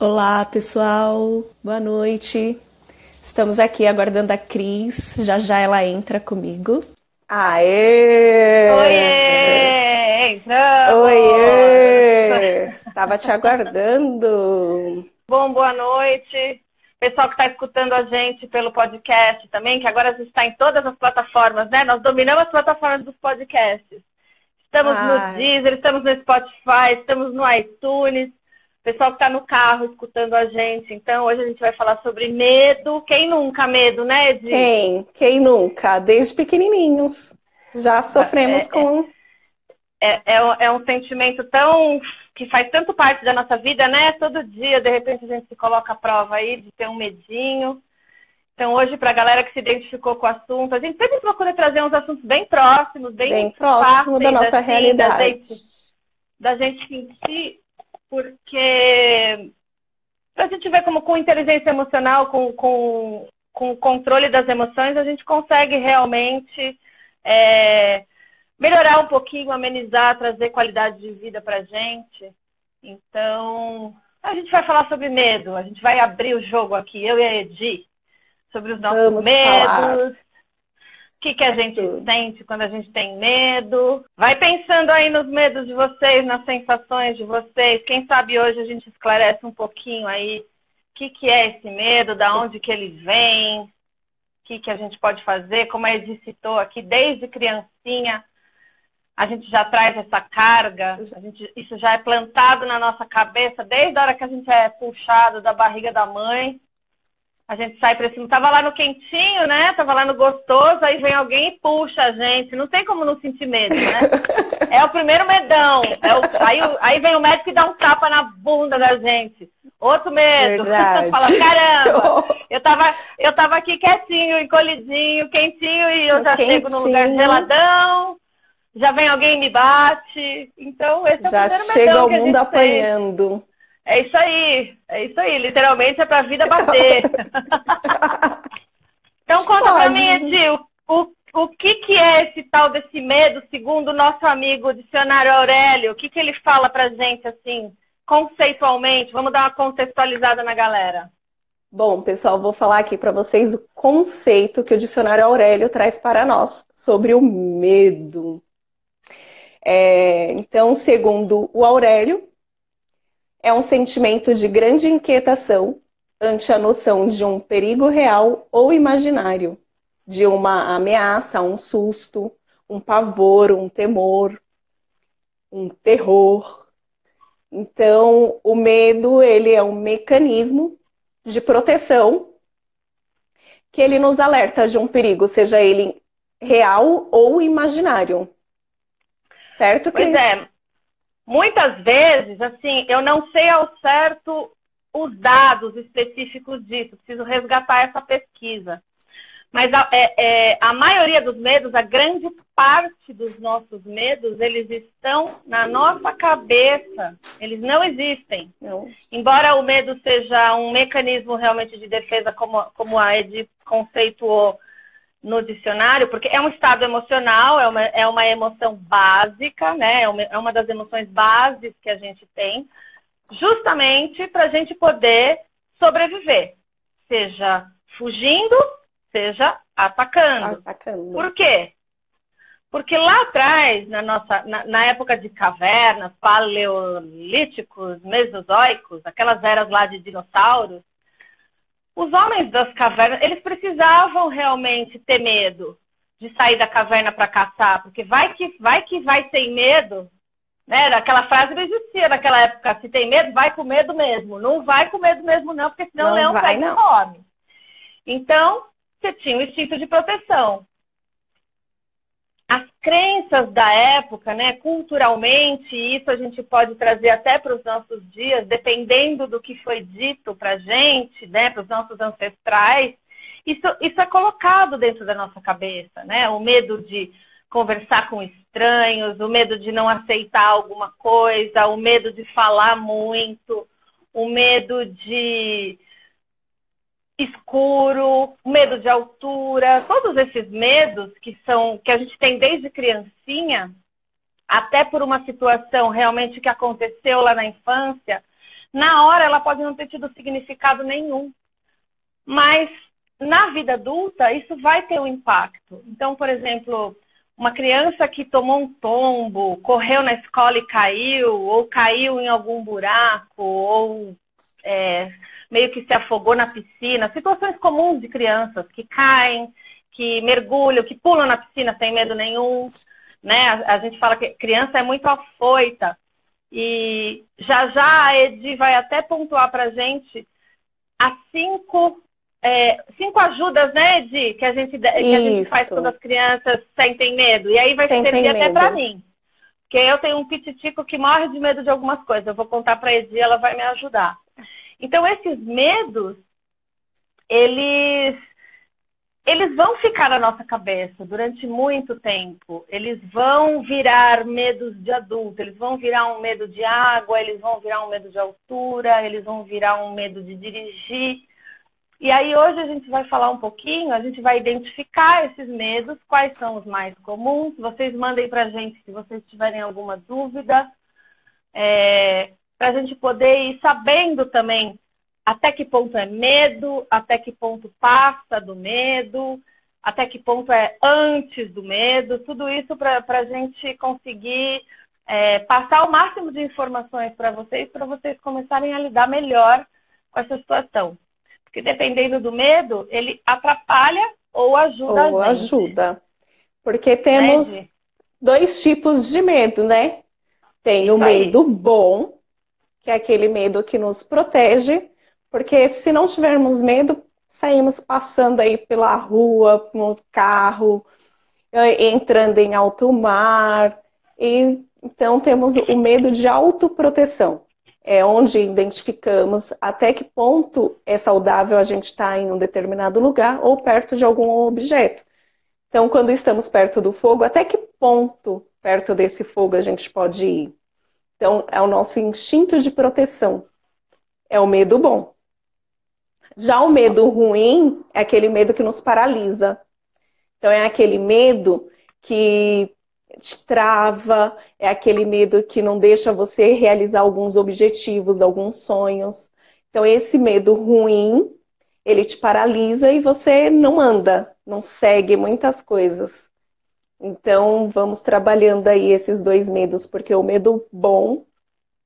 Olá, pessoal. Boa noite. Estamos aqui aguardando a Cris. Já já ela entra comigo. Aê! Oiê! Entramos! Oiê! Estava te aguardando. Bom, boa noite. Pessoal que está escutando a gente pelo podcast também, que agora a gente está em todas as plataformas, né? Nós dominamos as plataformas dos podcasts. Estamos Ai. no Deezer, estamos no Spotify, estamos no iTunes pessoal que está no carro escutando a gente. Então, hoje a gente vai falar sobre medo. Quem nunca medo, né, Edi? Quem? Quem nunca? Desde pequenininhos. Já sofremos é, com. É, é, é, um sentimento tão. que faz tanto parte da nossa vida, né? Todo dia, de repente, a gente se coloca à prova aí de ter um medinho. Então, hoje, para a galera que se identificou com o assunto, a gente sempre procura trazer uns assuntos bem próximos, bem, bem próximo da nossa assim, realidade. Da gente, da gente sentir porque a gente vê como com inteligência emocional, com, com, com o controle das emoções, a gente consegue realmente é, melhorar um pouquinho, amenizar, trazer qualidade de vida para a gente. Então, a gente vai falar sobre medo, a gente vai abrir o jogo aqui, eu e a Edi, sobre os nossos Vamos medos. Falar o que, que a gente sente quando a gente tem medo. Vai pensando aí nos medos de vocês, nas sensações de vocês. Quem sabe hoje a gente esclarece um pouquinho aí o que, que é esse medo, da onde que ele vem, o que, que a gente pode fazer. Como a Edi citou aqui, desde criancinha, a gente já traz essa carga, gente, isso já é plantado na nossa cabeça desde a hora que a gente é puxado da barriga da mãe. A gente sai para cima. Tava lá no quentinho, né? Tava lá no gostoso, aí vem alguém e puxa a gente. Não tem como não sentir medo, né? É o primeiro medão. É o... aí, aí vem o médico e dá um tapa na bunda da gente. Outro medo. Fala, caramba, eu tava, eu tava aqui quietinho, encolhidinho, quentinho, e eu já quentinho. chego num lugar geladão. Já vem alguém e me bate. Então, esse é já o primeiro medão. Já chega o mundo apanhando. Tem. É isso aí, é isso aí. Literalmente é pra vida bater. então conta Pode. pra mim, Edil, o, o que, que é esse tal desse medo, segundo o nosso amigo Dicionário Aurélio? O que, que ele fala pra gente, assim, conceitualmente? Vamos dar uma contextualizada na galera. Bom, pessoal, vou falar aqui para vocês o conceito que o Dicionário Aurélio traz para nós sobre o medo. É, então, segundo o Aurélio, é um sentimento de grande inquietação ante a noção de um perigo real ou imaginário, de uma ameaça, um susto, um pavor, um temor, um terror. Então, o medo, ele é um mecanismo de proteção que ele nos alerta de um perigo, seja ele real ou imaginário. Certo, Cris? Pois é. Muitas vezes, assim, eu não sei ao certo os dados específicos disso, preciso resgatar essa pesquisa. Mas a, é, é, a maioria dos medos, a grande parte dos nossos medos, eles estão na nossa cabeça. Eles não existem. Não. Embora o medo seja um mecanismo realmente de defesa, como, como a Ed conceituou, no dicionário, porque é um estado emocional, é uma, é uma emoção básica, né? É uma, é uma das emoções bases que a gente tem, justamente para a gente poder sobreviver, seja fugindo, seja atacando. atacando. Por quê? Porque lá atrás, na, nossa, na, na época de cavernas, paleolíticos, mesozoicos, aquelas eras lá de dinossauros, os homens das cavernas, eles precisavam realmente ter medo de sair da caverna para caçar, porque vai que vai que vai sem medo, né? Aquela frase não existia naquela época. Se tem medo, vai com medo mesmo. Não vai com medo mesmo não, porque senão não o leão vai, sai fome. Então, você tinha o instinto de proteção crenças da época, né, culturalmente, isso a gente pode trazer até para os nossos dias, dependendo do que foi dito para a gente, né, para os nossos ancestrais, isso, isso é colocado dentro da nossa cabeça, né? O medo de conversar com estranhos, o medo de não aceitar alguma coisa, o medo de falar muito, o medo de escuro, medo de altura, todos esses medos que são que a gente tem desde criancinha, até por uma situação realmente que aconteceu lá na infância, Na hora ela pode não ter tido significado nenhum, mas na vida adulta isso vai ter um impacto. Então, por exemplo, uma criança que tomou um tombo, correu na escola e caiu, ou caiu em algum buraco, ou é, meio que se afogou na piscina, situações comuns de crianças que caem, que mergulham, que pulam na piscina sem medo nenhum, né? A, a gente fala que criança é muito afoita. E já já a Edi vai até pontuar para gente as cinco, é, cinco ajudas, né, Edi, que a, gente, que a gente faz quando as crianças sentem medo. E aí vai sentem servir medo. até para mim. Porque eu tenho um pititico que morre de medo de algumas coisas. Eu vou contar para a Edi, ela vai me ajudar. Então, esses medos, eles eles vão ficar na nossa cabeça durante muito tempo. Eles vão virar medos de adulto, eles vão virar um medo de água, eles vão virar um medo de altura, eles vão virar um medo de dirigir. E aí hoje a gente vai falar um pouquinho, a gente vai identificar esses medos, quais são os mais comuns. Vocês mandem para a gente se vocês tiverem alguma dúvida, é, para a gente poder ir sabendo também até que ponto é medo, até que ponto passa do medo, até que ponto é antes do medo, tudo isso para a gente conseguir é, passar o máximo de informações para vocês, para vocês começarem a lidar melhor com essa situação. Porque dependendo do medo, ele atrapalha ou ajuda ou a gente. ajuda. Porque temos né, dois tipos de medo, né? Tem o medo bom, que é aquele medo que nos protege, porque se não tivermos medo, saímos passando aí pela rua, no carro, eh, entrando em alto mar. E, então temos o medo de autoproteção. É onde identificamos até que ponto é saudável a gente estar tá em um determinado lugar ou perto de algum objeto. Então, quando estamos perto do fogo, até que ponto perto desse fogo a gente pode ir? Então, é o nosso instinto de proteção. É o medo bom. Já o medo ruim é aquele medo que nos paralisa. Então, é aquele medo que te trava, é aquele medo que não deixa você realizar alguns objetivos, alguns sonhos. Então, esse medo ruim, ele te paralisa e você não anda, não segue muitas coisas. Então, vamos trabalhando aí esses dois medos, porque o medo bom,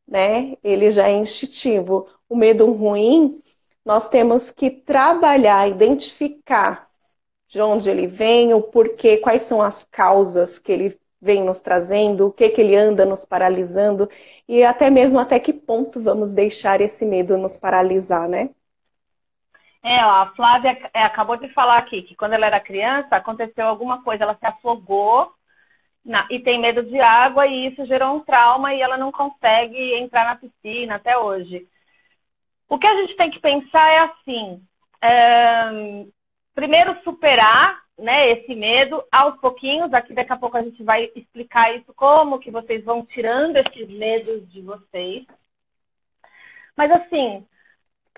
né, ele já é instintivo. O medo ruim, nós temos que trabalhar, identificar de onde ele vem, o porquê, quais são as causas que ele vem nos trazendo, o que, que ele anda nos paralisando e até mesmo até que ponto vamos deixar esse medo nos paralisar, né? É, ó, a Flávia é, acabou de falar aqui que quando ela era criança aconteceu alguma coisa, ela se afogou na, e tem medo de água e isso gerou um trauma e ela não consegue entrar na piscina até hoje. O que a gente tem que pensar é assim: é, primeiro, superar né, esse medo aos pouquinhos. Aqui daqui a pouco a gente vai explicar isso, como que vocês vão tirando esses medos de vocês. Mas assim,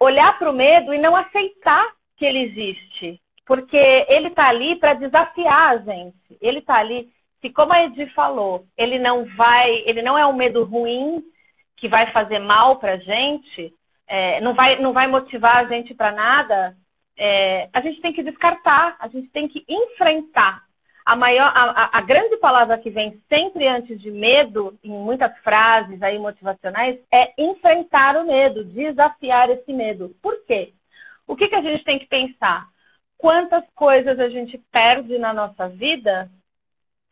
olhar para o medo e não aceitar que ele existe. Porque ele está ali para desafiar a gente. Ele está ali, se como a Edi falou, ele não vai, ele não é um medo ruim que vai fazer mal para a gente, é, não, vai, não vai motivar a gente para nada, é, a gente tem que descartar, a gente tem que enfrentar. A, maior, a, a, grande palavra que vem sempre antes de medo, em muitas frases aí motivacionais, é enfrentar o medo, desafiar esse medo. Por quê? O que, que a gente tem que pensar? Quantas coisas a gente perde na nossa vida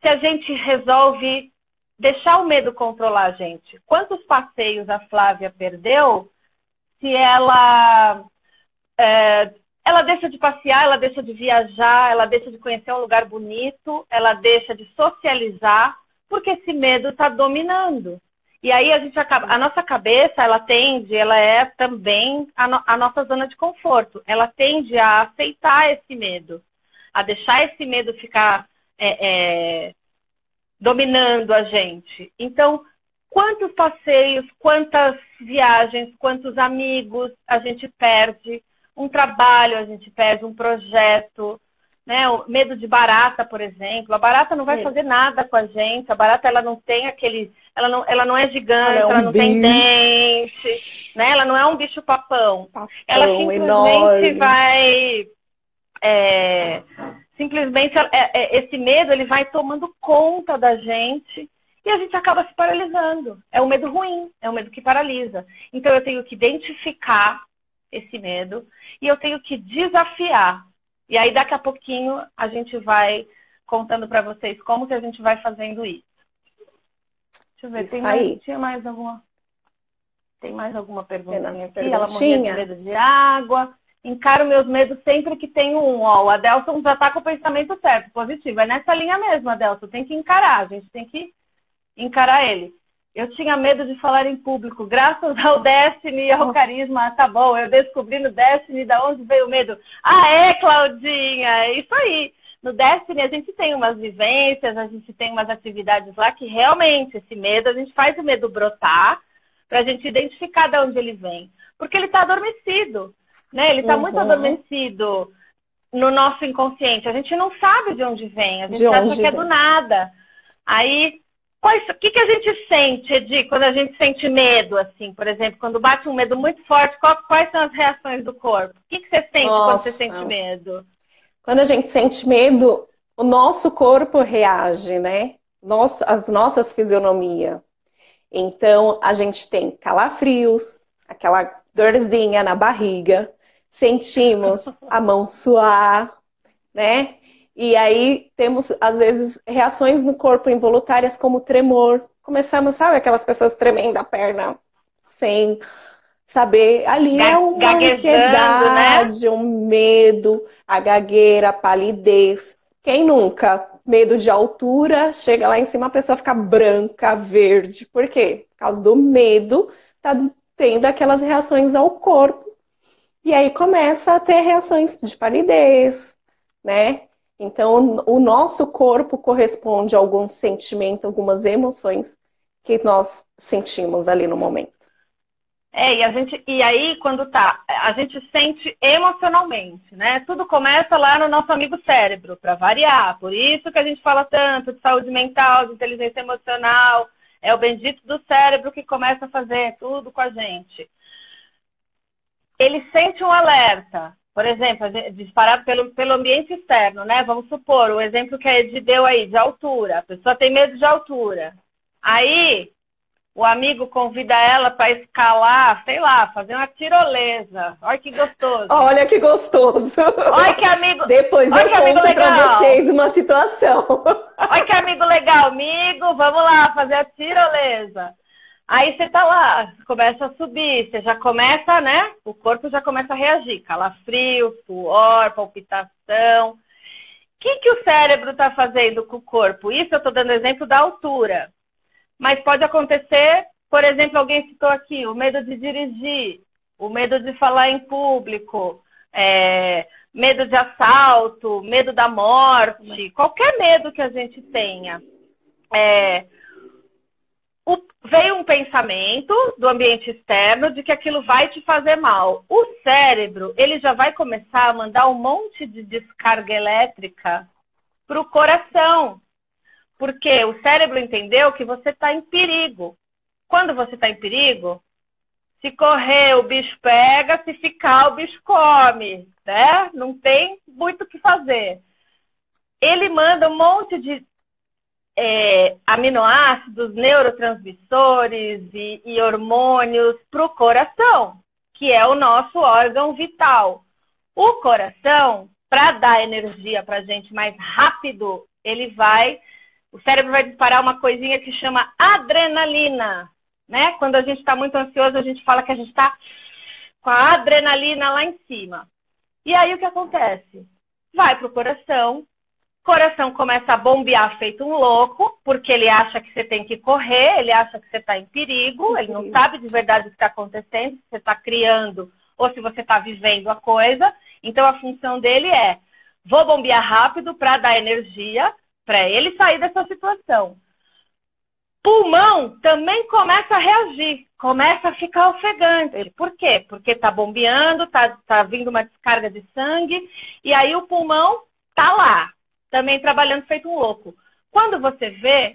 se a gente resolve deixar o medo controlar a gente? Quantos passeios a Flávia perdeu se ela é, ela deixa de passear, ela deixa de viajar, ela deixa de conhecer um lugar bonito, ela deixa de socializar, porque esse medo está dominando. E aí a gente acaba, a nossa cabeça, ela tende, ela é também a, no, a nossa zona de conforto. Ela tende a aceitar esse medo, a deixar esse medo ficar é, é, dominando a gente. Então, quantos passeios, quantas viagens, quantos amigos a gente perde, um trabalho a gente perde, um projeto, né? O medo de barata, por exemplo. A barata não vai fazer nada com a gente. A barata ela não tem aquele, ela não, ela não é gigante, ela, é um ela não bicho. tem dente, né? Ela não é um bicho papão. papão ela simplesmente enorme. vai é, simplesmente é, é, esse medo ele vai tomando conta da gente e a gente acaba se paralisando. É um medo ruim, é um medo que paralisa. Então eu tenho que identificar esse medo e eu tenho que desafiar. E aí daqui a pouquinho a gente vai contando para vocês como que a gente vai fazendo isso. Deixa eu ver, isso tem mais, tinha mais alguma tem mais alguma pergunta aqui? Ela morria de medo de água. Encaro meus medos sempre que tenho um. Ó, o Adelson já está com o pensamento certo, positivo. É nessa linha mesmo, Adelson. Tem que encarar, a gente tem que encarar ele. Eu tinha medo de falar em público. Graças ao Destiny e ao carisma, tá bom. Eu descobri no Destiny da onde veio o medo. Ah, é, Claudinha, é isso aí. No Destiny a gente tem umas vivências, a gente tem umas atividades lá que realmente esse medo, a gente faz o medo brotar para a gente identificar de onde ele vem. Porque ele está adormecido, né? Ele está uhum. muito adormecido no nosso inconsciente. A gente não sabe de onde vem, a gente acha que é do nada. Aí o que, que a gente sente, Edi, quando a gente sente medo, assim, por exemplo, quando bate um medo muito forte, qual, quais são as reações do corpo? O que, que você sente Nossa. quando você sente medo? Quando a gente sente medo, o nosso corpo reage, né? Nossa, as nossas fisionomias. Então, a gente tem calafrios, aquela dorzinha na barriga, sentimos a mão suar, né? E aí temos, às vezes, reações no corpo involuntárias como tremor. Começamos, sabe, aquelas pessoas tremendo a perna sem saber. Ali é uma né? ansiedade, né? um medo, a gagueira, a palidez. Quem nunca? Medo de altura, chega lá em cima, a pessoa fica branca, verde. Por quê? Por causa do medo, tá tendo aquelas reações ao corpo. E aí começa a ter reações de palidez, né? Então, o nosso corpo corresponde a algum sentimento, algumas emoções que nós sentimos ali no momento. É, e a gente, e aí quando tá, a gente sente emocionalmente, né? Tudo começa lá no nosso amigo cérebro, para variar. Por isso que a gente fala tanto de saúde mental, de inteligência emocional, é o bendito do cérebro que começa a fazer tudo com a gente. Ele sente um alerta, por exemplo, disparado pelo, pelo ambiente externo, né? Vamos supor, o exemplo que a Ed deu aí, de altura. A pessoa tem medo de altura. Aí, o amigo convida ela para escalar, sei lá, fazer uma tirolesa. Olha que gostoso. Olha que gostoso. Olha que amigo. Depois Olha eu que conto para vocês uma situação. Olha que amigo legal, amigo. Vamos lá fazer a tirolesa. Aí você tá lá, começa a subir, você já começa, né? O corpo já começa a reagir, calafrio, suor, palpitação. O que, que o cérebro está fazendo com o corpo? Isso eu estou dando exemplo da altura. Mas pode acontecer, por exemplo, alguém citou aqui, o medo de dirigir, o medo de falar em público, é, medo de assalto, medo da morte, qualquer medo que a gente tenha. É, o, veio um pensamento do ambiente externo de que aquilo vai te fazer mal. O cérebro, ele já vai começar a mandar um monte de descarga elétrica para o coração. Porque o cérebro entendeu que você está em perigo. Quando você está em perigo, se correr, o bicho pega, se ficar, o bicho come, né? Não tem muito o que fazer. Ele manda um monte de é, aminoácidos, neurotransmissores e, e hormônios para o coração, que é o nosso órgão vital. O coração, para dar energia para a gente mais rápido, ele vai, o cérebro vai disparar uma coisinha que chama adrenalina, né? Quando a gente está muito ansioso, a gente fala que a gente está com a adrenalina lá em cima. E aí o que acontece? Vai para o coração, coração começa a bombear feito um louco, porque ele acha que você tem que correr, ele acha que você está em perigo, ele não sabe de verdade o que está acontecendo, se você está criando ou se você está vivendo a coisa. Então a função dele é: vou bombear rápido para dar energia para ele sair dessa situação. Pulmão também começa a reagir, começa a ficar ofegante. Por quê? Porque está bombeando, está tá vindo uma descarga de sangue, e aí o pulmão tá lá, também trabalhando feito um louco. Quando você vê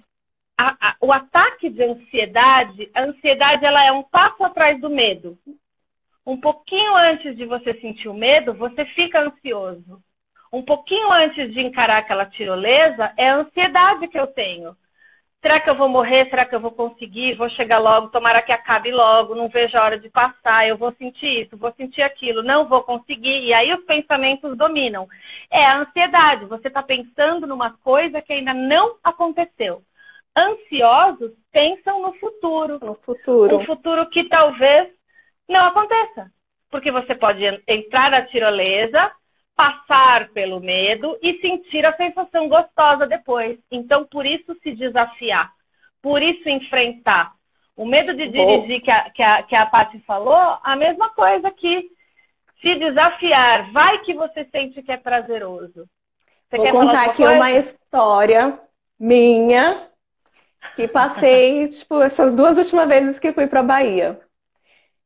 a, a, o ataque de ansiedade, a ansiedade ela é um passo atrás do medo. Um pouquinho antes de você sentir o medo, você fica ansioso. Um pouquinho antes de encarar aquela tirolesa, é a ansiedade que eu tenho. Será que eu vou morrer? Será que eu vou conseguir? Vou chegar logo, tomara que acabe logo, não vejo a hora de passar, eu vou sentir isso, vou sentir aquilo, não vou conseguir. E aí os pensamentos dominam. É a ansiedade, você está pensando numa coisa que ainda não aconteceu. Ansiosos pensam no futuro. No futuro. Um futuro que talvez não aconteça. Porque você pode entrar na tirolesa, passar pelo medo e sentir a sensação gostosa depois. Então, por isso se desafiar, por isso enfrentar. O medo de dirigir que a, que a, que a Paty falou, a mesma coisa que se desafiar. Vai que você sente que é prazeroso. Você Vou contar aqui coisa? uma história minha que passei, tipo, essas duas últimas vezes que fui para Bahia.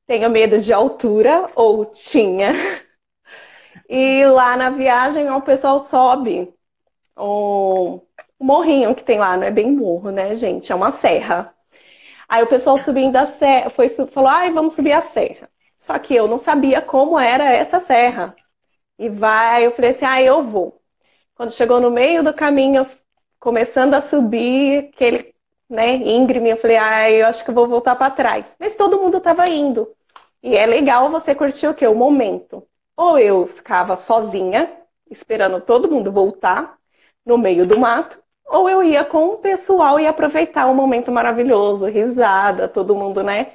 Tenho medo de altura, ou tinha. E lá na viagem o pessoal sobe um morrinho que tem lá, não é bem morro, né, gente? É uma serra. Aí o pessoal subindo a serra, foi, falou, ai, vamos subir a serra. Só que eu não sabia como era essa serra. E vai, eu falei assim, ah, eu vou. Quando chegou no meio do caminho, começando a subir, aquele, né, íngreme, eu falei, ah, eu acho que eu vou voltar para trás. Mas todo mundo estava indo. E é legal você curtir o quê? O momento. Ou eu ficava sozinha, esperando todo mundo voltar no meio do mato, ou eu ia com o pessoal e aproveitar o momento maravilhoso, risada, todo mundo, né?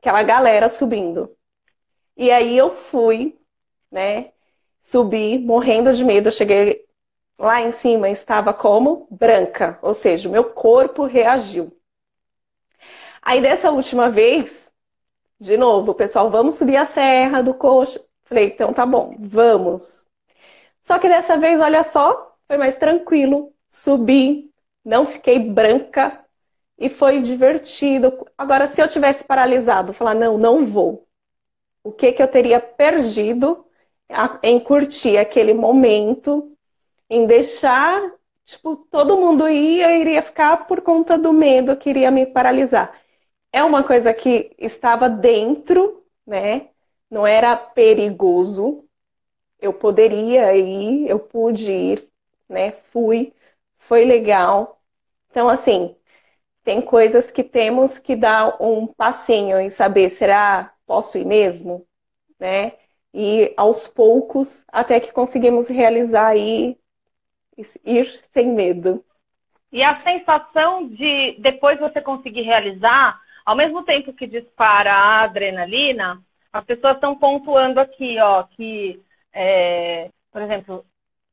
Aquela galera subindo. E aí eu fui, né? Subi morrendo de medo, eu cheguei lá em cima, estava como branca, ou seja, meu corpo reagiu. Aí dessa última vez, de novo, pessoal, vamos subir a serra do coxo. Falei, então tá bom, vamos. Só que dessa vez, olha só, foi mais tranquilo. Subi, não fiquei branca e foi divertido. Agora, se eu tivesse paralisado, falar, não, não vou. O que, que eu teria perdido em curtir aquele momento, em deixar, tipo, todo mundo ir, eu iria ficar por conta do medo que iria me paralisar. É uma coisa que estava dentro, né? Não era perigoso. Eu poderia ir, eu pude ir, né? Fui, foi legal. Então, assim, tem coisas que temos que dar um passinho e saber, será posso ir mesmo? Né? E aos poucos, até que conseguimos realizar ir sem medo. E a sensação de depois você conseguir realizar, ao mesmo tempo que dispara a adrenalina, as pessoas estão pontuando aqui, ó, que, é, por exemplo,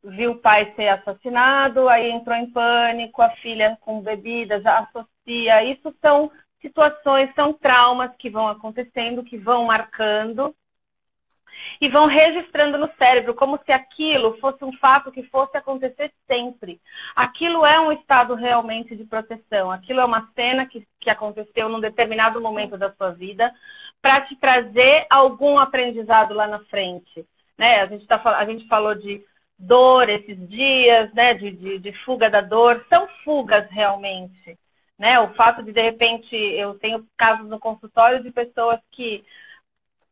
viu o pai ser assassinado, aí entrou em pânico, a filha com bebida já associa. Isso são situações, são traumas que vão acontecendo, que vão marcando e vão registrando no cérebro, como se aquilo fosse um fato que fosse acontecer sempre. Aquilo é um estado realmente de proteção, aquilo é uma cena que, que aconteceu num determinado momento da sua vida, para te trazer algum aprendizado lá na frente. Né? A, gente tá, a gente falou de dor esses dias, né? De, de, de, fuga da dor, são fugas realmente. Né? O fato de, de repente, eu tenho casos no consultório de pessoas que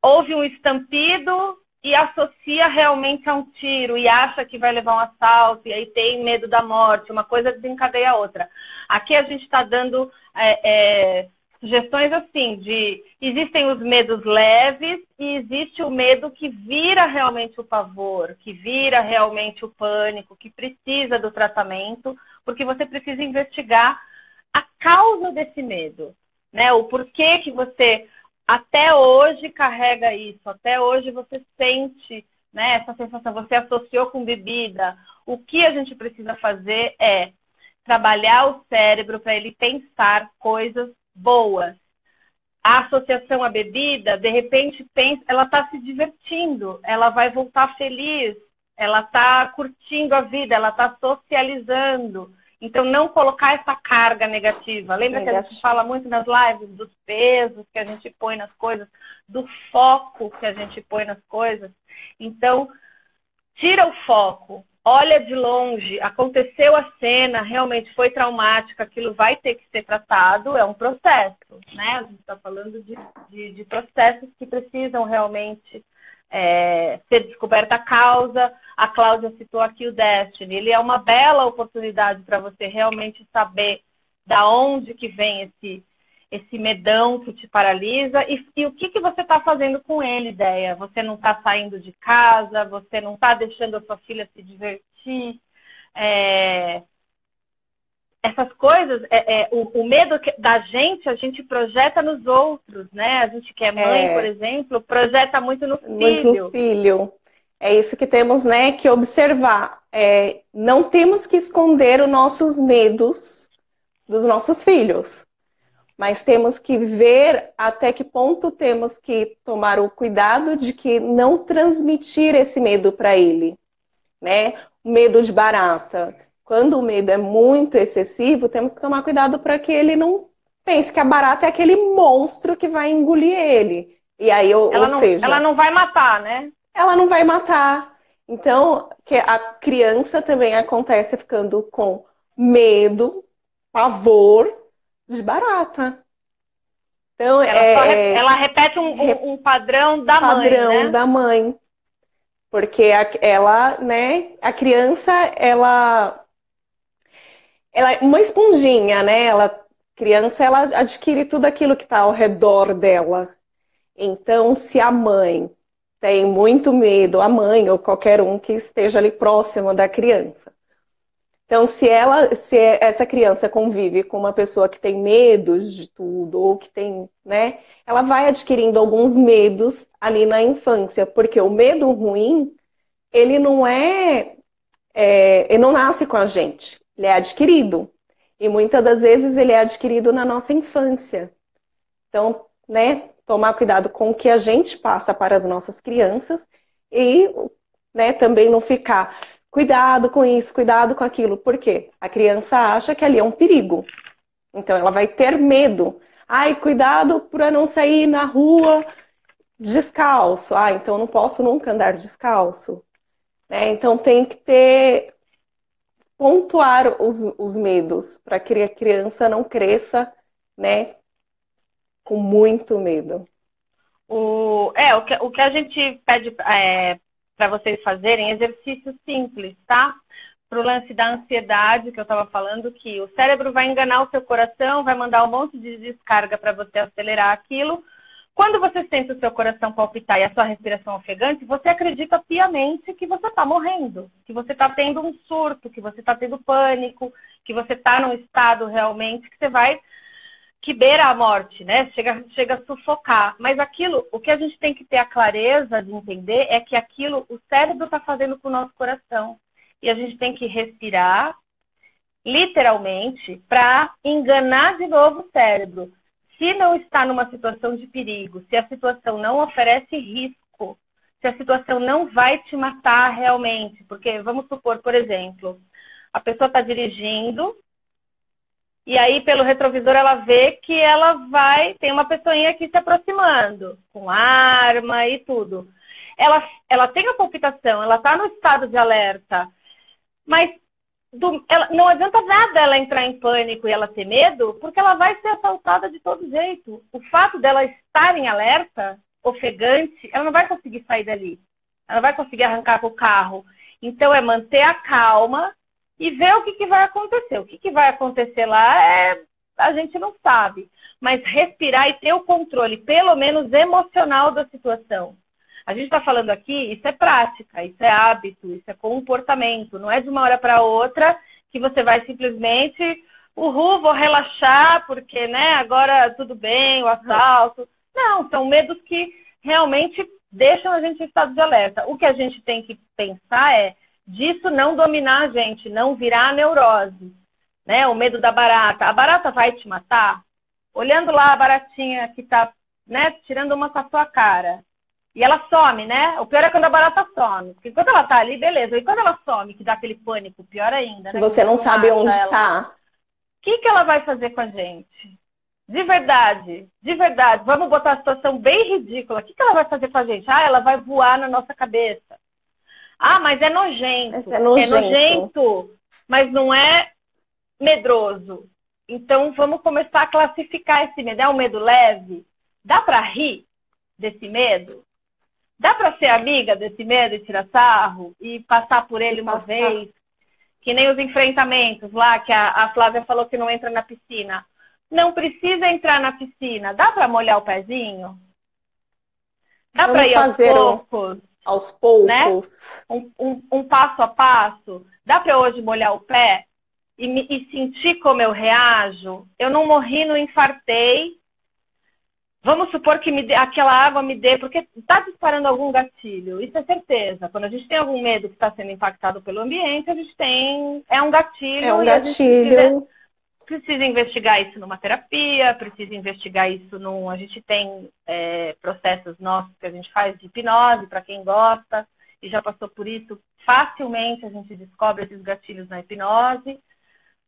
houve um estampido e associa realmente a um tiro e acha que vai levar um assalto e aí tem medo da morte, uma coisa desencadeia a outra. Aqui a gente está dando é, é, sugestões assim de existem os medos leves e existe o medo que vira realmente o pavor, que vira realmente o pânico, que precisa do tratamento, porque você precisa investigar a causa desse medo, né? O porquê que você até hoje carrega isso, até hoje você sente, né, essa sensação, você associou com bebida. O que a gente precisa fazer é trabalhar o cérebro para ele pensar coisas boas. A associação à bebida, de repente, pensa, ela está se divertindo, ela vai voltar feliz, ela está curtindo a vida, ela está socializando. Então, não colocar essa carga negativa. Lembra que a gente fala muito nas lives dos pesos que a gente põe nas coisas, do foco que a gente põe nas coisas? Então, tira o foco. Olha de longe, aconteceu a cena, realmente foi traumática, aquilo vai ter que ser tratado, é um processo, né? A gente está falando de, de, de, processos que precisam realmente é, ser descoberta a causa. A Cláudia citou aqui o Destiny, ele é uma bela oportunidade para você realmente saber da onde que vem esse esse medão que te paralisa e, e o que, que você está fazendo com ele, ideia? Você não está saindo de casa, você não está deixando a sua filha se divertir. É... Essas coisas, é, é, o, o, medo da gente, a gente projeta nos outros, né? A gente que é mãe, é. por exemplo, projeta muito no filho. Muito no filho. É isso que temos né, que observar. É, não temos que esconder os nossos medos dos nossos filhos mas temos que ver até que ponto temos que tomar o cuidado de que não transmitir esse medo para ele, né? O medo de barata. Quando o medo é muito excessivo, temos que tomar cuidado para que ele não pense que a barata é aquele monstro que vai engolir ele. E aí, ou, ela ou não, seja, ela não vai matar, né? Ela não vai matar. Então, que a criança também acontece ficando com medo, pavor de barata. Então, ela, é, ela repete um, um, padrão da padrão mãe. Padrão né? da mãe. Porque a, ela, né, a criança, ela, ela é uma esponjinha, né? Ela, criança, ela adquire tudo aquilo que está ao redor dela. Então, se a mãe tem muito medo, a mãe ou qualquer um que esteja ali próximo da criança, então, se ela, se essa criança convive com uma pessoa que tem medos de tudo, ou que tem, né, ela vai adquirindo alguns medos ali na infância, porque o medo ruim, ele não é, é ele não nasce com a gente, ele é adquirido. E muitas das vezes ele é adquirido na nossa infância. Então, né, tomar cuidado com o que a gente passa para as nossas crianças e, né, também não ficar cuidado com isso, cuidado com aquilo. Por quê? A criança acha que ali é um perigo. Então ela vai ter medo. Ai, cuidado para não sair na rua descalço. Ah, então não posso nunca andar descalço. Né? Então tem que ter pontuar os, os medos para que a criança não cresça, né, com muito medo. O, é, o que, o que a gente pede é, para vocês fazerem exercícios simples, tá? Para o lance da ansiedade que eu estava falando, que o cérebro vai enganar o seu coração, vai mandar um monte de descarga para você acelerar aquilo. Quando você sente o seu coração palpitar e a sua respiração ofegante, você acredita piamente que você está morrendo, que você está tendo um surto, que você está tendo pânico, que você está num estado realmente que você vai que beira a morte, né? Chega, chega a sufocar. Mas aquilo, o que a gente tem que ter a clareza de entender é que aquilo o cérebro está fazendo com o nosso coração. E a gente tem que respirar, literalmente, para enganar de novo o cérebro. Se não está numa situação de perigo, se a situação não oferece risco, se a situação não vai te matar realmente, porque vamos supor, por exemplo, a pessoa está dirigindo e aí, pelo retrovisor, ela vê que ela vai. Tem uma pessoinha aqui se aproximando, com arma e tudo. Ela, ela tem a palpitação, ela está no estado de alerta, mas do, ela, não adianta nada ela entrar em pânico e ela ter medo, porque ela vai ser assaltada de todo jeito. O fato dela estar em alerta, ofegante, ela não vai conseguir sair dali. Ela não vai conseguir arrancar com o carro. Então, é manter a calma e ver o que, que vai acontecer. O que, que vai acontecer lá é a gente não sabe. Mas respirar e ter o controle, pelo menos emocional, da situação. A gente está falando aqui, isso é prática, isso é hábito, isso é comportamento. Não é de uma hora para outra que você vai simplesmente, uhul, vou relaxar, porque né, agora tudo bem, o assalto. Não, são medos que realmente deixam a gente em estado de alerta. O que a gente tem que pensar é disso não dominar a gente, não virar a neurose, né? O medo da barata. A barata vai te matar? Olhando lá a baratinha que tá, né, tirando uma com a sua cara. E ela some, né? O pior é quando a barata some. Porque quando ela tá ali, beleza. E quando ela some, que dá aquele pânico, pior ainda, né? Você não sabe onde está. O que, que ela vai fazer com a gente? De verdade, de verdade. Vamos botar a situação bem ridícula. O que, que ela vai fazer com a gente? Ah, ela vai voar na nossa cabeça. Ah, mas é nojento. É nojento. É nojento, mas não é medroso. Então vamos começar a classificar esse medo. É um medo leve? Dá para rir desse medo? Dá para ser amiga desse medo e tirar sarro e passar por ele uma Passar. vez? Que nem os enfrentamentos lá que a, a Flávia falou que não entra na piscina. Não precisa entrar na piscina. Dá para molhar o pezinho? Dá para ir aos fazer um- poucos? Aos poucos. um, um- um passo a passo? Dá para hoje molhar o pé e, me- e sentir como eu reajo? Eu não morri, não infartei. Vamos supor que me dê- aquela água me dê, porque está disparando algum gatilho, isso é certeza. Quando a gente tem algum medo que está sendo impactado pelo ambiente, a gente tem. É um gatilho. É um gatilho. Precisa investigar isso numa terapia, precisa investigar isso num. A gente tem é, processos nossos que a gente faz de hipnose, para quem gosta e já passou por isso, facilmente a gente descobre esses gatilhos na hipnose.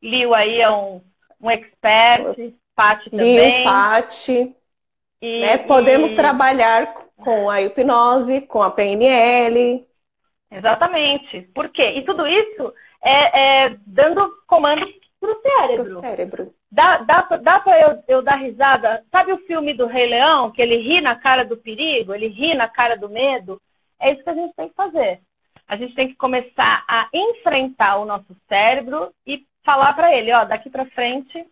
Liu aí é um, um expert, Paty Liu, também. Pati. E, né? Podemos e- trabalhar com a hipnose, com a PNL. Exatamente. Por quê? E tudo isso é, é dando comando para o Pro cérebro. cérebro. Dá, dá, dá pra eu, eu dar risada? Sabe o filme do Rei Leão, que ele ri na cara do perigo, ele ri na cara do medo? É isso que a gente tem que fazer. A gente tem que começar a enfrentar o nosso cérebro e falar para ele, ó, daqui para frente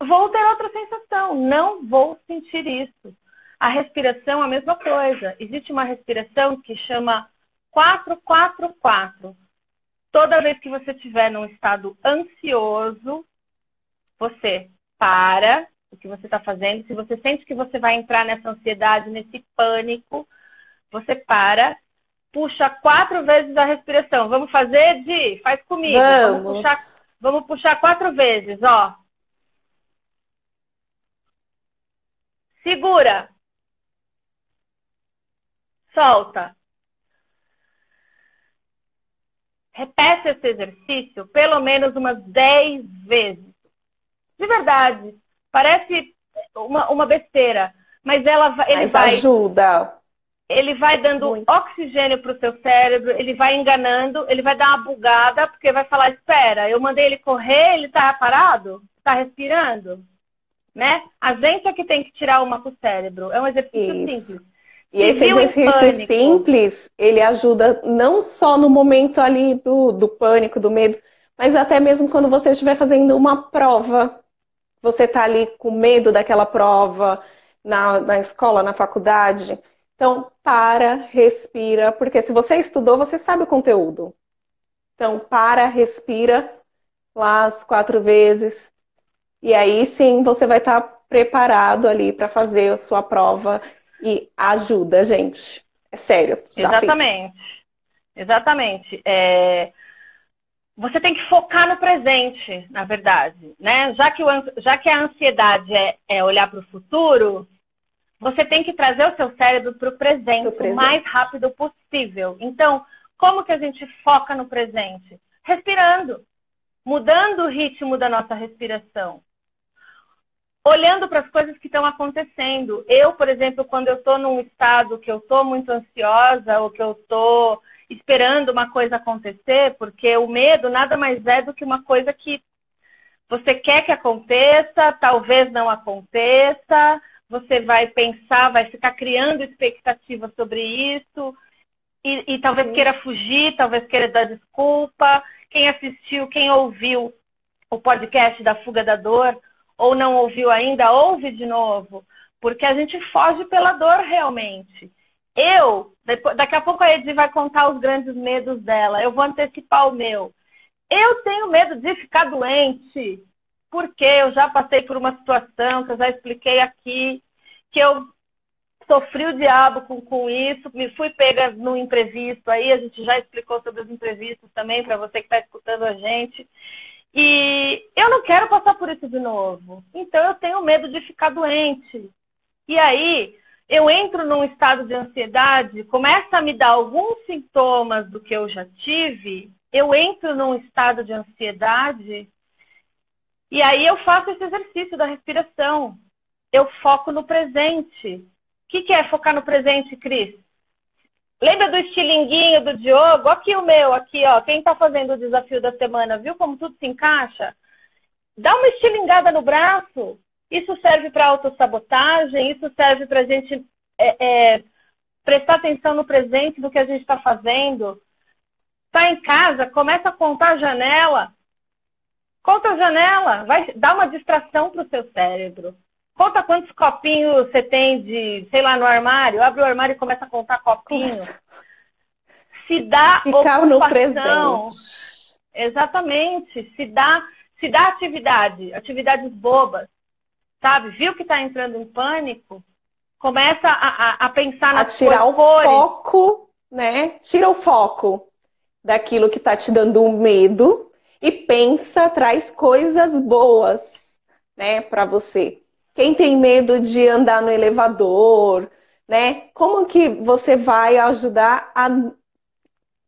vou ter outra sensação, não vou sentir isso. A respiração é a mesma coisa. Existe uma respiração que chama 444. Toda vez que você estiver num estado ansioso, você para o que você está fazendo. Se você sente que você vai entrar nessa ansiedade, nesse pânico, você para, puxa quatro vezes a respiração. Vamos fazer, Di? Faz comigo. Vamos Vamos. puxar, vamos puxar quatro vezes, ó. Segura. Solta. Repete esse exercício pelo menos umas 10 vezes. De verdade. Parece uma, uma besteira. Mas ela, vai- ele Mas vai ajuda. ele vai dando Muito. oxigênio para o seu cérebro, ele vai enganando, ele vai dar uma bugada, porque vai falar, espera, eu mandei ele correr, ele está parado? Está respirando? Né? A gente é que tem que tirar uma com o cérebro. É um exercício Isso. simples. E esse exercício simples, ele ajuda não só no momento ali do, do pânico, do medo, mas até mesmo quando você estiver fazendo uma prova. Você está ali com medo daquela prova na, na escola, na faculdade. Então, para, respira, porque se você estudou, você sabe o conteúdo. Então, para, respira lá as quatro vezes. E aí sim você vai estar preparado ali para fazer a sua prova e ajuda, gente. É sério. Já fiz. Exatamente. Exatamente. É, Você tem que focar no presente, na verdade. Né? Já, que o Já que a ansiedade é, é olhar para o futuro, você tem que trazer o seu cérebro para o presente, presente. o mais rápido possível. Então, como que a gente foca no presente? Respirando, mudando o ritmo da nossa respiração olhando para as coisas que estão acontecendo. Eu, por exemplo, quando eu estou num estado que eu estou muito ansiosa ou que eu estou esperando uma coisa acontecer, porque o medo nada mais é do que uma coisa que você quer que aconteça, talvez não aconteça, você vai pensar, vai ficar criando expectativa sobre isso e, e talvez Sim. queira fugir, talvez queira dar desculpa. Quem assistiu, quem ouviu o podcast da Fuga da Dor, ou não ouviu ainda, ouve de novo, porque a gente foge pela dor realmente. Eu, depois- daqui a pouco a Edi vai contar os grandes medos dela, eu vou antecipar o meu. Eu tenho medo de ficar doente, porque eu já passei por uma situação que eu já expliquei aqui, que eu sofri o diabo com, com isso, me fui pega no imprevisto aí, a gente já explicou sobre os imprevistos também, para você que está escutando a gente. E eu não quero passar por isso de novo. Então eu tenho medo de ficar doente. E aí eu entro num estado de ansiedade, começa a me dar alguns sintomas do que eu já tive, eu entro num estado de ansiedade e aí eu faço esse exercício da respiração. Eu foco no presente. O que, é focar no presente, Cris? Lembra do estilinguinho do Diogo? Aqui o meu, aqui, ó. Quem tá fazendo o desafio da semana, viu como tudo se encaixa? Dá uma estilingada no braço. Isso serve para autossabotagem, isso serve para a gente é, é, prestar atenção no presente do que a gente está fazendo. Tá em casa, começa a contar a janela. Conta a janela, vai dar uma distração para o seu cérebro. Conta quantos copinhos você tem de, sei lá, no armário. Abre o armário e começa a contar copinhos. Se dá Ficar ocupação. no presente. Exatamente. Se dá, se dá atividade, atividades bobas. Sabe? Viu que está entrando em pânico? Começa a, a, a pensar na A tirar o cores. foco, né? Tira o foco daquilo que está te dando um medo e pensa, traz coisas boas, né, para você. Quem tem medo de andar no elevador, né? Como que você vai ajudar a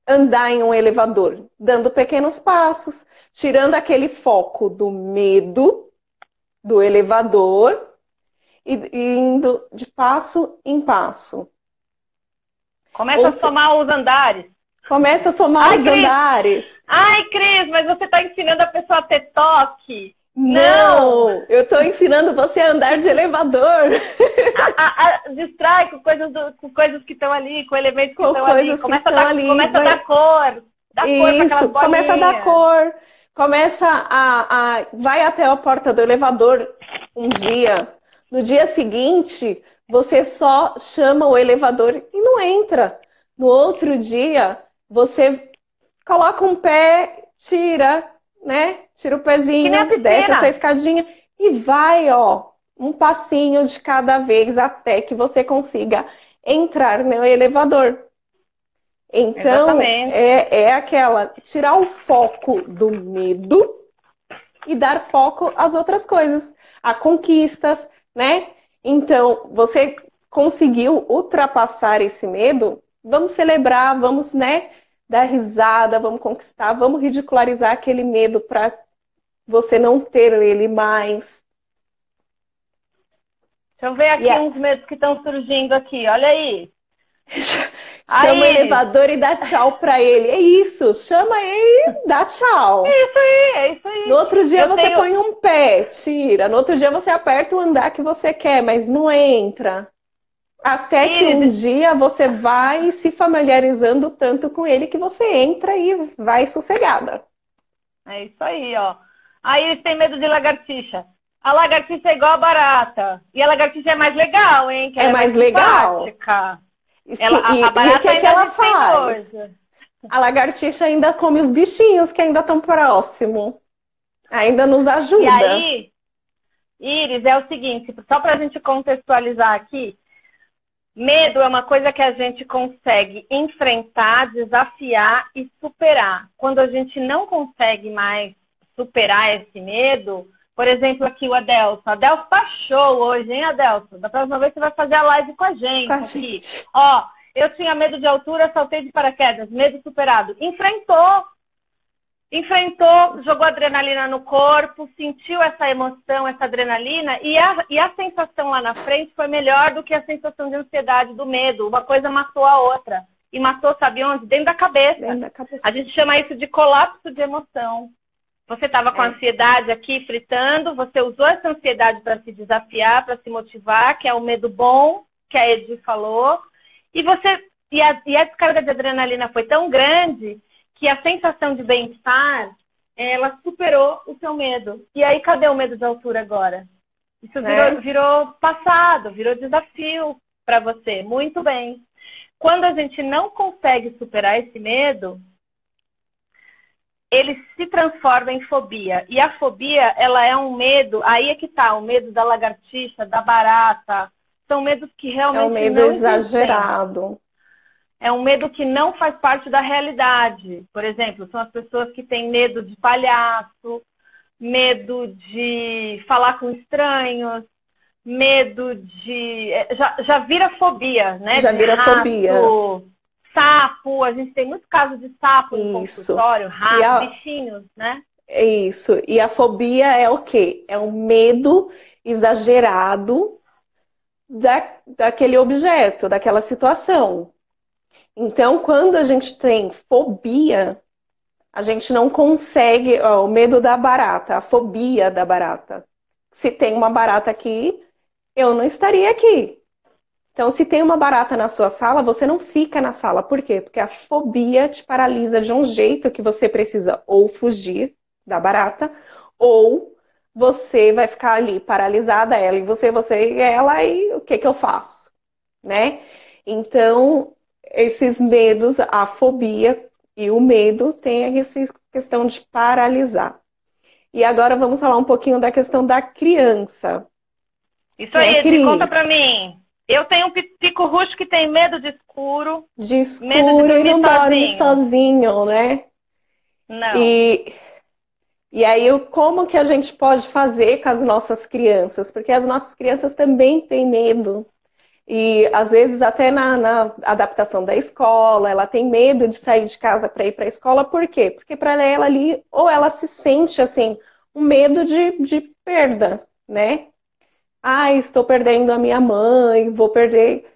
andar em um elevador? Dando pequenos passos, tirando aquele foco do medo do elevador e indo de passo em passo. Começa Ou a somar os andares. Começa a somar Ai, os Cris. andares. Ai, Cris, mas você está ensinando a pessoa a ter toque. Não, eu estou ensinando você a andar de elevador. A, a, a, distrai com coisas, do, com coisas que estão ali, com elementos que com estão ali. Começa, a dar, ali. começa Vai... a dar cor. Dá Isso, cor começa a dar cor. Começa a, a. Vai até a porta do elevador um dia. No dia seguinte, você só chama o elevador e não entra. No outro dia, você coloca um pé, tira, né? Tira o pezinho, desce essa escadinha e vai, ó, um passinho de cada vez até que você consiga entrar no elevador. Então, é, é aquela tirar o foco do medo e dar foco às outras coisas, a conquistas, né? Então, você conseguiu ultrapassar esse medo, vamos celebrar, vamos, né, dar risada, vamos conquistar, vamos ridicularizar aquele medo para você não ter ele mais. Deixa eu ver aqui yeah. uns medos que estão surgindo aqui. Olha aí. Chama aí. o elevador e dá tchau para ele. É isso. Chama ele e dá tchau. É isso aí, é isso aí. No outro dia eu você tenho... põe um pé, tira. No outro dia você aperta o andar que você quer, mas não entra. Até que um dia você vai se familiarizando tanto com ele que você entra e vai sossegada. É isso aí, ó. Aí eles têm medo de lagartixa. A lagartixa é igual a barata. E a lagartixa é mais legal, hein? É, é mais, legal. Ela, a, a barata e o que, que ela faz? A lagartixa ainda come os bichinhos que ainda estão próximo. Ainda nos ajuda. E aí, Iris, é o seguinte, só para a gente contextualizar aqui, Medo é uma coisa que a gente consegue enfrentar, desafiar e superar. Quando a gente não consegue mais superar esse medo, por exemplo, aqui o Adelson. Adelson tá show hoje, hein, Adelson? Da próxima vez você vai fazer a live com a gente com aqui. Gente. Ó, eu tinha medo de altura, saltei de paraquedas, medo superado. Enfrentou, enfrentou, jogou adrenalina no corpo, sentiu essa emoção, essa adrenalina, e a, e a sensação lá na frente foi melhor do que a sensação de ansiedade, do medo. Uma coisa matou a outra. E matou, sabe onde? Dentro da cabeça. Dentro da cabeça. A gente chama isso de colapso de emoção. Você estava com é. ansiedade aqui fritando, você usou essa ansiedade para se desafiar, para se motivar, que é o medo bom, que a Edi falou, e você e a, e a descarga de adrenalina foi tão grande que a sensação de bem-estar, ela superou o seu medo. E aí, cadê o medo de altura agora? Isso virou, é. virou passado, virou desafio para você. Muito bem. Quando a gente não consegue superar esse medo, ele se transforma em fobia. E a fobia, ela é um medo, aí é que tá, o medo da lagartixa, da barata. São medos que realmente é um medo exagerado. É um medo que não faz parte da realidade. Por exemplo, são as pessoas que têm medo de palhaço, medo de falar com estranhos, medo de. É, já, já vira fobia, né? Já vira rato, fobia. Sapo, a gente tem muito caso de sapo Isso. no consultório, rato, a... bichinhos, né? É isso. E a fobia é o quê? É um medo exagerado da, daquele objeto, daquela situação. Então, quando a gente tem fobia, a gente não consegue, ó, o medo da barata, a fobia da barata. Se tem uma barata aqui, eu não estaria aqui. Então, se tem uma barata na sua sala, você não fica na sala. Por quê? Porque a fobia te paralisa de um jeito que você precisa ou fugir da barata, ou você vai ficar ali paralisada, ela e você, você e ela, e o que, que eu faço? Né? Então, esses medos, a fobia e o medo tem essa questão de paralisar. E agora vamos falar um pouquinho da questão da criança. Isso aí, é, Cris? conta pra mim. Eu tenho um pico roxo que tem medo de escuro. De escuro de e não dorme sozinho, né? Não. E, e aí, como que a gente pode fazer com as nossas crianças? Porque as nossas crianças também têm medo. E às vezes até na, na adaptação da escola, ela tem medo de sair de casa para ir para a escola. Por quê? Porque para ela ali, ou ela se sente assim, um medo de, de perda, né? ah, estou perdendo a minha mãe, vou perder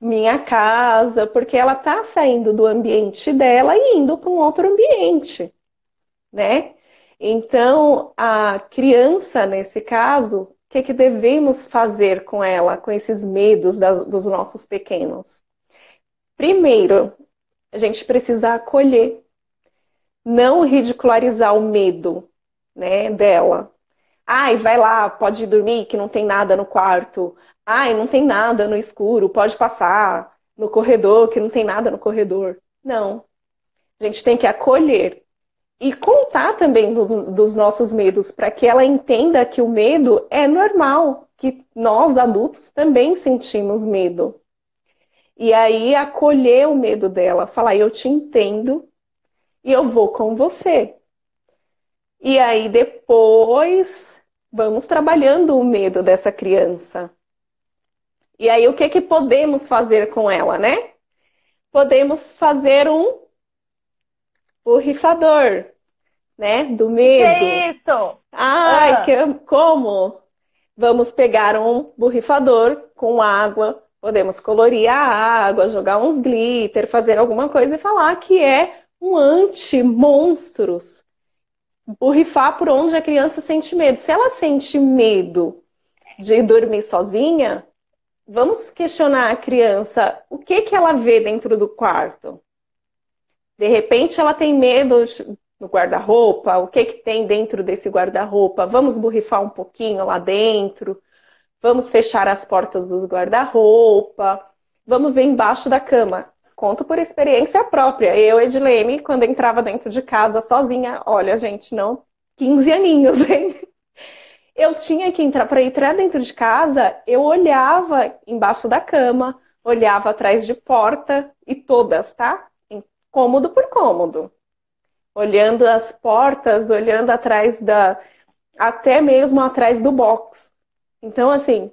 minha casa, porque ela está saindo do ambiente dela e indo para um outro ambiente, né? Então, a criança, nesse caso, o que, que devemos fazer com ela, com esses medos das, dos nossos pequenos? Primeiro, a gente precisa acolher, não ridicularizar o medo né, dela. Ai, vai lá, pode dormir que não tem nada no quarto. Ai, não tem nada no escuro, pode passar no corredor que não tem nada no corredor. Não. A gente tem que acolher e contar também do, dos nossos medos para que ela entenda que o medo é normal, que nós adultos também sentimos medo. E aí acolher o medo dela, falar eu te entendo e eu vou com você. E aí depois Vamos trabalhando o medo dessa criança. E aí, o que, que podemos fazer com ela, né? Podemos fazer um borrifador, né? Do medo. Que isso? Ai, ah. que, como? Vamos pegar um borrifador com água, podemos colorir a água, jogar uns glitter, fazer alguma coisa e falar que é um anti-monstros borrifar por onde a criança sente medo. Se ela sente medo de dormir sozinha, vamos questionar a criança o que, que ela vê dentro do quarto. De repente ela tem medo no guarda-roupa, o que, que tem dentro desse guarda-roupa? Vamos borrifar um pouquinho lá dentro, vamos fechar as portas do guarda-roupa, vamos ver embaixo da cama. Conto por experiência própria. Eu, Edilene, quando entrava dentro de casa sozinha, olha, gente, não, 15 aninhos, hein? Eu tinha que entrar, para entrar dentro de casa, eu olhava embaixo da cama, olhava atrás de porta e todas, tá? Cômodo por cômodo. Olhando as portas, olhando atrás da. até mesmo atrás do box. Então, assim,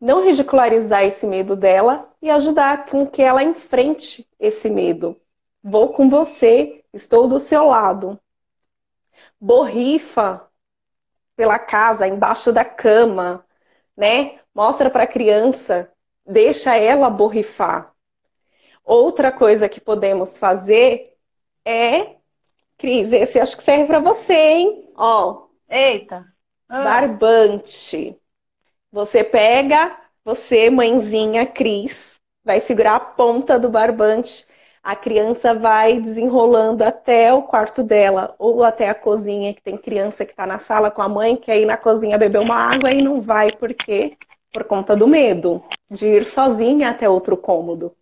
não ridicularizar esse medo dela e ajudar com que ela enfrente esse medo. Vou com você, estou do seu lado. Borrifa pela casa, embaixo da cama, né? Mostra para a criança, deixa ela borrifar. Outra coisa que podemos fazer é, Cris, esse acho que serve para você, hein? Ó. Eita. Ah. Barbante. Você pega, você, mãezinha Cris, vai segurar a ponta do barbante. A criança vai desenrolando até o quarto dela ou até a cozinha, que tem criança que está na sala com a mãe, quer ir na cozinha beber uma água e não vai, por quê? Por conta do medo de ir sozinha até outro cômodo.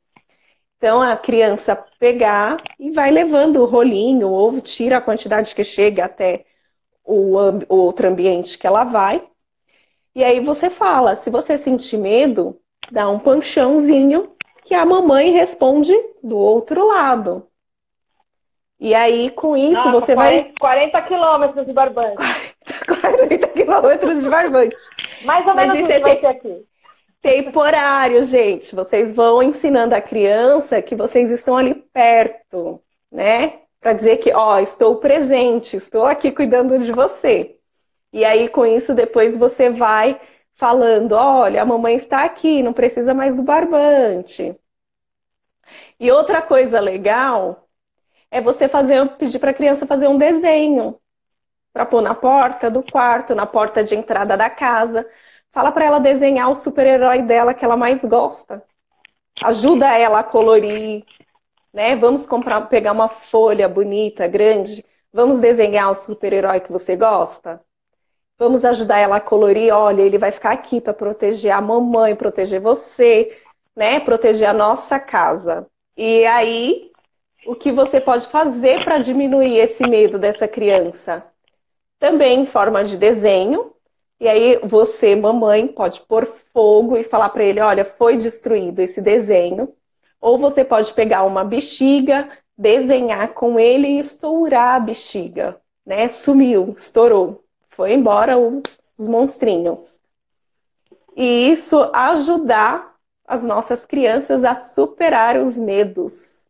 Então a criança pegar e vai levando o rolinho, ou tira a quantidade que chega até o, o outro ambiente que ela vai, e aí você fala, se você sentir medo, dá um panchãozinho que a mamãe responde do outro lado. E aí, com isso, Nossa, você 40, vai. 40 quilômetros de barbante. 40 quilômetros de barbante. Mais ou menos isso vai ser aqui. Temporário, gente. Vocês vão ensinando a criança que vocês estão ali perto, né? Para dizer que, ó, estou presente, estou aqui cuidando de você. E aí, com isso, depois você vai falando: olha, a mamãe está aqui, não precisa mais do barbante. E outra coisa legal é você fazer, pedir para a criança fazer um desenho para pôr na porta do quarto, na porta de entrada da casa. Fala para ela desenhar o super-herói dela que ela mais gosta. Ajuda ela a colorir, né? Vamos comprar, pegar uma folha bonita, grande. Vamos desenhar o super-herói que você gosta. Vamos ajudar ela a colorir. Olha, ele vai ficar aqui para proteger a mamãe, proteger você, né? Proteger a nossa casa. E aí, o que você pode fazer para diminuir esse medo dessa criança? Também em forma de desenho. E aí, você, mamãe, pode pôr fogo e falar para ele: olha, foi destruído esse desenho. Ou você pode pegar uma bexiga, desenhar com ele e estourar a bexiga, né? Sumiu, estourou. Foi embora os monstrinhos. E isso ajudar as nossas crianças a superar os medos.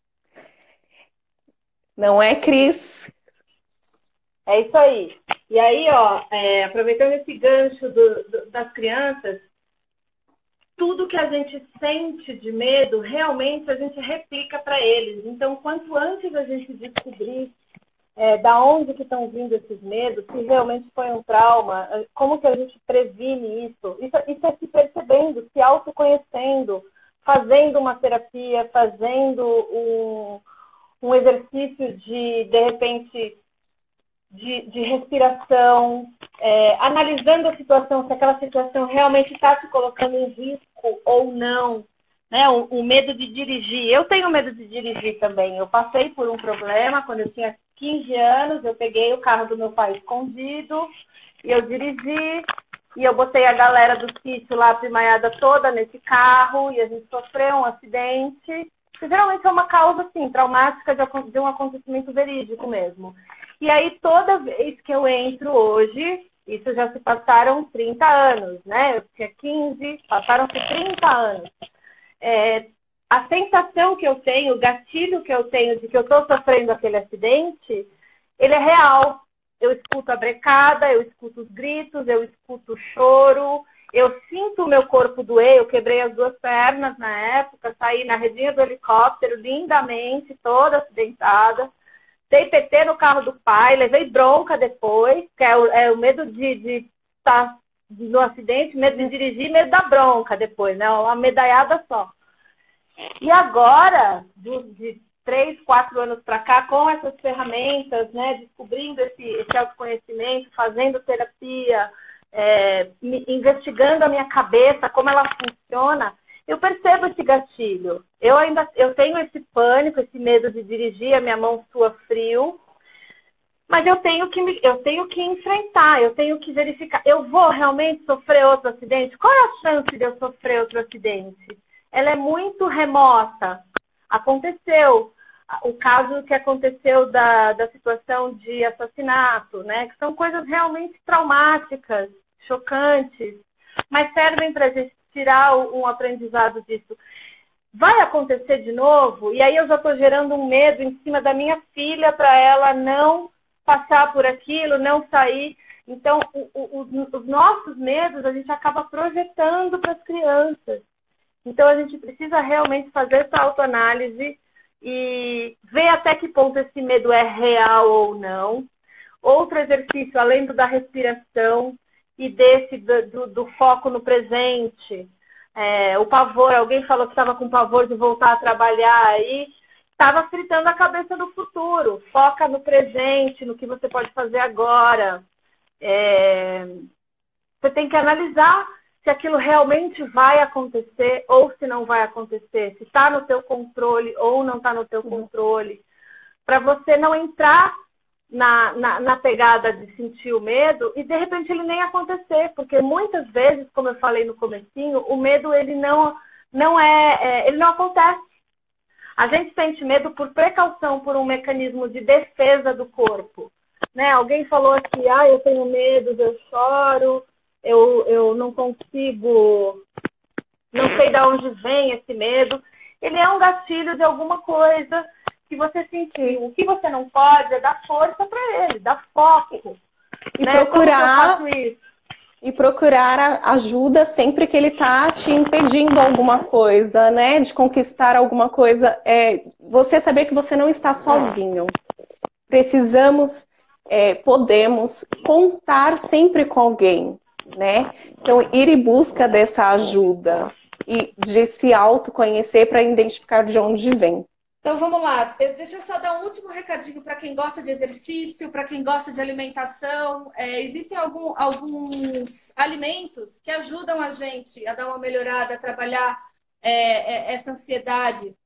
Não é, Cris? É isso aí. E aí, ó, é, aproveitando esse gancho do, do, das crianças, tudo que a gente sente de medo, realmente a gente replica para eles. Então, quanto antes a gente descobrir é, da onde que estão vindo esses medos, se realmente foi um trauma, é, como que a gente previne isso? Isso, isso é se percebendo, se autoconhecendo, fazendo uma terapia, fazendo um, um exercício de, de repente, de, de respiração, é, analisando a situação, se aquela situação realmente está te colocando em risco ou não, né? O, o, medo de dirigir. Eu tenho medo de dirigir também. Eu passei por um problema quando eu tinha 15 anos, eu peguei o carro do meu pai escondido e eu dirigi e eu botei a galera do sítio lá primaiada toda nesse carro e a gente sofreu um acidente. Que geralmente é uma causa assim, traumática de, de um acontecimento verídico mesmo. E aí toda vez que eu entro hoje, isso já se passaram 30 anos, né? Eu tinha 15, passaram-se 30 anos. É, a sensação que eu tenho, o gatilho que eu tenho de que eu estou sofrendo aquele acidente, ele é real. Eu escuto a brecada, eu escuto os gritos, eu escuto o choro, eu sinto o meu corpo doer, eu quebrei as duas pernas na época, saí na redinha do helicóptero lindamente, toda acidentada. Dei PT no carro do pai, levei bronca depois, que é o, é o medo de estar tá no acidente, medo de dirigir, medo da bronca depois, né? Uma medalhada só. E agora, de, de três, quatro anos para cá, com essas ferramentas, né, descobrindo esse, esse autoconhecimento, fazendo terapia, é, investigando a minha cabeça, como ela funciona, eu percebo esse gatilho. Eu ainda eu tenho esse pânico, esse medo de dirigir, a minha mão sua frio, mas eu tenho que me, eu tenho que enfrentar, eu tenho que verificar. Eu vou realmente sofrer outro acidente? Qual é a chance de eu sofrer outro acidente? ela é muito remota. Aconteceu o caso que aconteceu da, da situação de assassinato, né? Que são coisas realmente traumáticas, chocantes, mas servem para a gente tirar um aprendizado disso. Vai acontecer de novo? E aí eu já estou gerando um medo em cima da minha filha para ela não passar por aquilo, não sair. Então, o, o, os nossos medos a gente acaba projetando para as crianças. Então a gente precisa realmente fazer essa autoanálise e ver até que ponto esse medo é real ou não. Outro exercício, além do da respiração e desse do, do foco no presente, é, o pavor, alguém falou que estava com pavor de voltar a trabalhar aí, estava fritando a cabeça do futuro. Foca no presente, no que você pode fazer agora. É, você tem que analisar se aquilo realmente vai acontecer ou se não vai acontecer, se está no teu controle ou não está no teu controle, para você não entrar na, na, na, pegada de sentir o medo e de repente ele nem acontecer, porque muitas vezes, como eu falei no comecinho, o medo ele não não é, é ele não acontece. A gente sente medo por precaução, por um mecanismo de defesa do corpo. Né? Alguém falou aqui, ah, eu tenho medo, eu choro, eu, eu não consigo, não sei de onde vem esse medo. Ele é um gatilho de alguma coisa que você sentiu. O que você não pode é dar força para ele, dar foco. E né? procurar e procurar ajuda sempre que ele está te impedindo alguma coisa, né? De conquistar alguma coisa. É, você saber que você não está sozinho. Precisamos, é, podemos contar sempre com alguém, né? Então, ir em busca dessa ajuda e de se autoconhecer para identificar de onde vem. Então vamos lá, deixa eu só dar um último recadinho para quem gosta de exercício, para quem gosta de alimentação. É, existem algum, alguns alimentos que ajudam a gente a dar uma melhorada, a trabalhar é, é, essa ansiedade.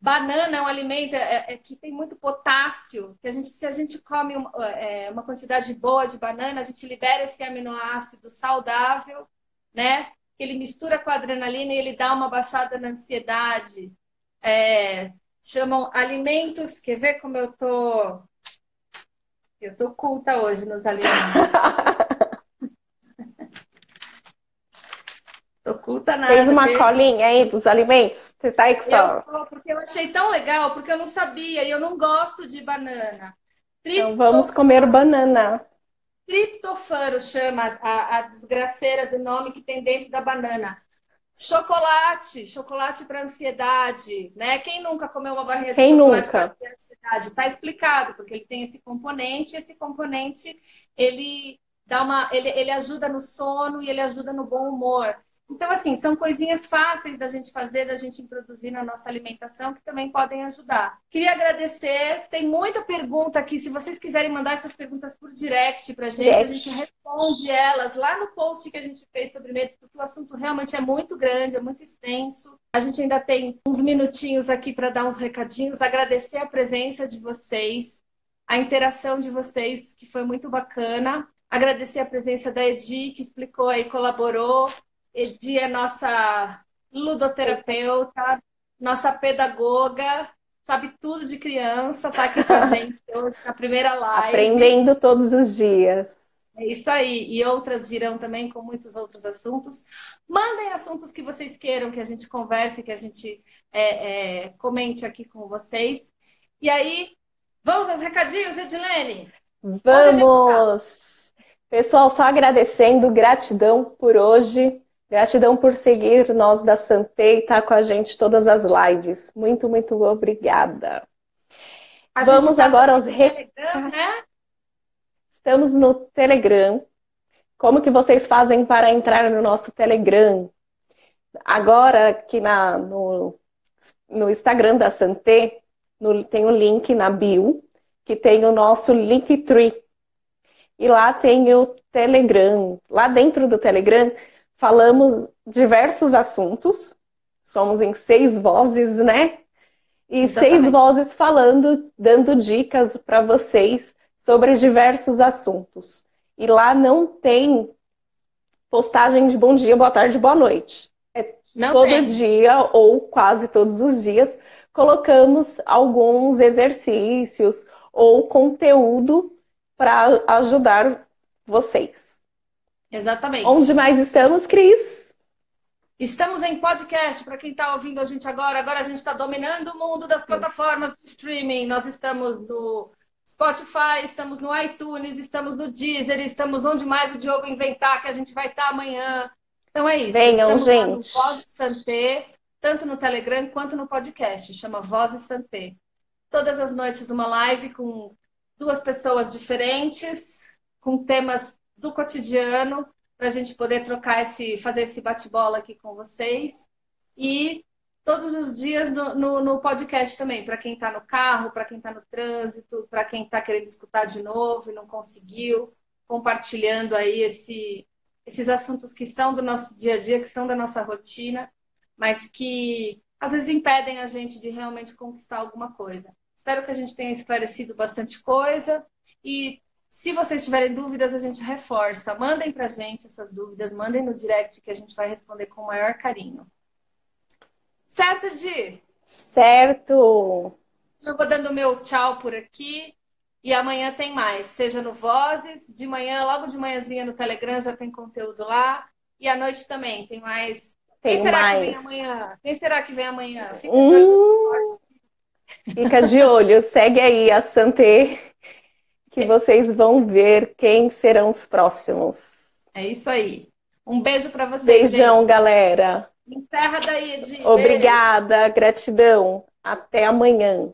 Banana é um alimento é, é, que tem muito potássio, que a gente, se a gente come uma, é, uma quantidade boa de banana, a gente libera esse aminoácido saudável, né? Ele mistura com a adrenalina e ele dá uma baixada na ansiedade. É, chamam alimentos. Quer ver como eu tô? Eu tô culta hoje nos alimentos. tô culta nada. Fez uma colinha aí dos alimentos? Você está aí com só. Porque eu achei tão legal, porque eu não sabia e eu não gosto de banana. Então vamos comer banana. Triptofano chama a, a desgraceira do nome que tem dentro da banana. Chocolate, chocolate para ansiedade, né? Quem nunca comeu uma barrinha Quem de chocolate para ansiedade? Tá explicado, porque ele tem esse componente, esse componente ele dá uma, ele, ele ajuda no sono e ele ajuda no bom humor. Então, assim, são coisinhas fáceis da gente fazer, da gente introduzir na nossa alimentação que também podem ajudar. Queria agradecer. Tem muita pergunta aqui. Se vocês quiserem mandar essas perguntas por direct pra gente, a gente responde elas lá no post que a gente fez sobre medos, porque o assunto realmente é muito grande, é muito extenso. A gente ainda tem uns minutinhos aqui para dar uns recadinhos, agradecer a presença de vocês, a interação de vocês, que foi muito bacana. Agradecer a presença da Edi, que explicou e colaborou Edi é nossa ludoterapeuta, nossa pedagoga, sabe tudo de criança, tá aqui com a gente hoje na primeira live. Aprendendo todos os dias. É isso aí. E outras virão também com muitos outros assuntos. Mandem assuntos que vocês queiram que a gente converse, que a gente é, é, comente aqui com vocês. E aí, vamos aos recadinhos, Edilene? Vamos! Pessoal, só agradecendo, gratidão por hoje. Gratidão por seguir nós da Santei e estar tá com a gente todas as lives. Muito, muito obrigada. A Vamos tá agora aos recados. Né? Estamos no Telegram. Como que vocês fazem para entrar no nosso Telegram? Agora, aqui na, no, no Instagram da Santé, no, tem um link na bio, que tem o nosso Linktree. E lá tem o Telegram. Lá dentro do Telegram falamos diversos assuntos, somos em seis vozes, né? E Exatamente. seis vozes falando, dando dicas para vocês sobre diversos assuntos. E lá não tem postagem de bom dia, boa tarde, boa noite. É não todo tem. dia ou quase todos os dias colocamos alguns exercícios ou conteúdo para ajudar vocês. Exatamente. Onde mais estamos, Cris? Estamos em podcast, para quem está ouvindo a gente agora. Agora a gente está dominando o mundo das plataformas de streaming. Nós estamos no Spotify, estamos no iTunes, estamos no Deezer, estamos onde mais o Diogo inventar, que a gente vai estar tá amanhã. Então é isso. Venham, estamos gente. no Voz Santé, tanto no Telegram quanto no podcast. Chama Voz Santé. Todas as noites uma live com duas pessoas diferentes, com temas do cotidiano para a gente poder trocar esse, fazer esse bate-bola aqui com vocês. E todos os dias no, no, no podcast também, para quem está no carro, para quem está no trânsito, para quem está querendo escutar de novo e não conseguiu, compartilhando aí esse, esses assuntos que são do nosso dia a dia, que são da nossa rotina, mas que às vezes impedem a gente de realmente conquistar alguma coisa. Espero que a gente tenha esclarecido bastante coisa e se vocês tiverem dúvidas, a gente reforça. Mandem para a gente essas dúvidas, mandem no direct que a gente vai responder com o maior carinho. Certo, Di? Certo! Eu vou dando meu tchau por aqui. E amanhã tem mais, seja no Vozes, de manhã, logo de manhãzinha no Telegram já tem conteúdo lá. E à noite também tem mais. Tem Quem será mais. que vem amanhã? Quem será que vem amanhã? Fica de olho, Fica de olho, segue aí a Santé que vocês vão ver quem serão os próximos. É isso aí. Um beijo para vocês. Beijão, gente. galera. Encerra daí, Edi. Obrigada, gratidão. Até amanhã.